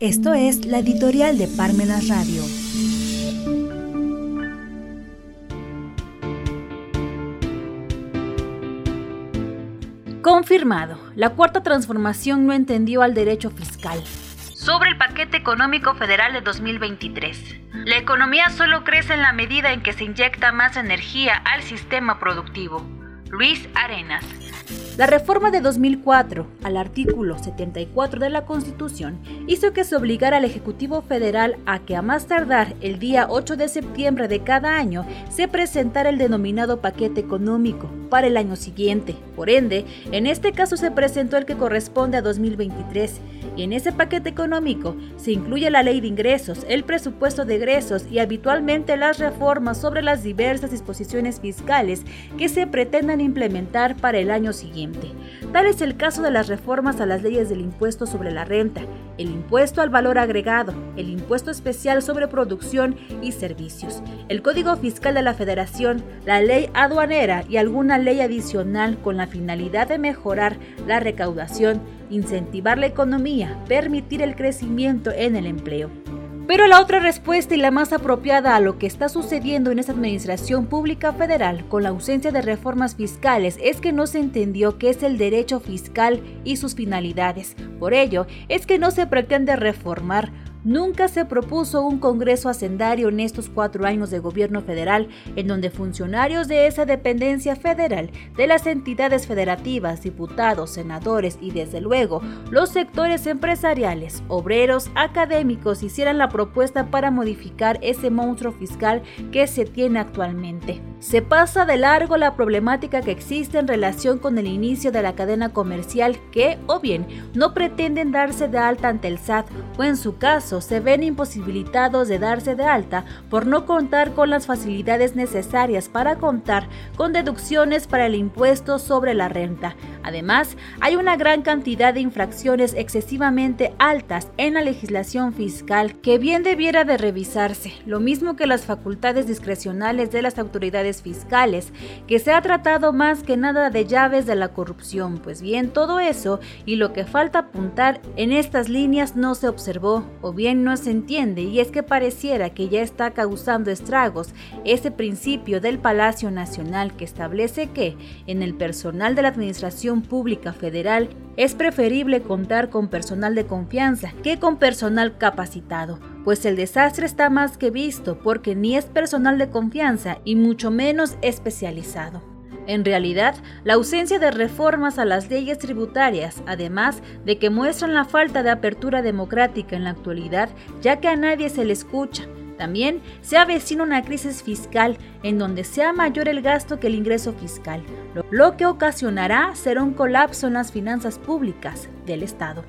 Esto es la editorial de Parmenas Radio. Confirmado, la cuarta transformación no entendió al derecho fiscal. Sobre el paquete económico federal de 2023. La economía solo crece en la medida en que se inyecta más energía al sistema productivo. Luis Arenas. La reforma de 2004 al artículo 74 de la Constitución hizo que se obligara al Ejecutivo Federal a que a más tardar el día 8 de septiembre de cada año se presentara el denominado paquete económico para el año siguiente. Por ende, en este caso se presentó el que corresponde a 2023 y en ese paquete económico se incluye la ley de ingresos, el presupuesto de egresos y habitualmente las reformas sobre las diversas disposiciones fiscales que se pretendan implementar para el año siguiente. Tal es el caso de las reformas a las leyes del impuesto sobre la renta, el impuesto al valor agregado, el impuesto especial sobre producción y servicios, el Código Fiscal de la Federación, la ley aduanera y alguna ley adicional con la finalidad de mejorar la recaudación, incentivar la economía, permitir el crecimiento en el empleo. Pero la otra respuesta y la más apropiada a lo que está sucediendo en esta administración pública federal con la ausencia de reformas fiscales es que no se entendió qué es el derecho fiscal y sus finalidades. Por ello, es que no se pretende reformar Nunca se propuso un Congreso hacendario en estos cuatro años de gobierno federal, en donde funcionarios de esa dependencia federal, de las entidades federativas, diputados, senadores y desde luego los sectores empresariales, obreros, académicos hicieran la propuesta para modificar ese monstruo fiscal que se tiene actualmente. Se pasa de largo la problemática que existe en relación con el inicio de la cadena comercial que, o bien, no pretenden darse de alta ante el SAT o en su caso se ven imposibilitados de darse de alta por no contar con las facilidades necesarias para contar con deducciones para el impuesto sobre la renta. Además, hay una gran cantidad de infracciones excesivamente altas en la legislación fiscal que bien debiera de revisarse, lo mismo que las facultades discrecionales de las autoridades fiscales, que se ha tratado más que nada de llaves de la corrupción. Pues bien, todo eso y lo que falta apuntar en estas líneas no se observó o bien no se entiende y es que pareciera que ya está causando estragos ese principio del Palacio Nacional que establece que en el personal de la Pública Federal es preferible contar con personal de confianza que con personal capacitado, pues el desastre está más que visto porque ni es personal de confianza y mucho menos especializado. En realidad, la ausencia de reformas a las leyes tributarias, además de que muestran la falta de apertura democrática en la actualidad, ya que a nadie se le escucha, también se avecina una crisis fiscal en donde sea mayor el gasto que el ingreso fiscal, lo que ocasionará será un colapso en las finanzas públicas del Estado.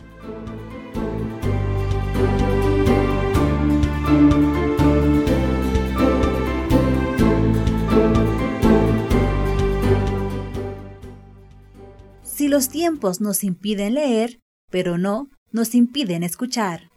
Si los tiempos nos impiden leer, pero no nos impiden escuchar.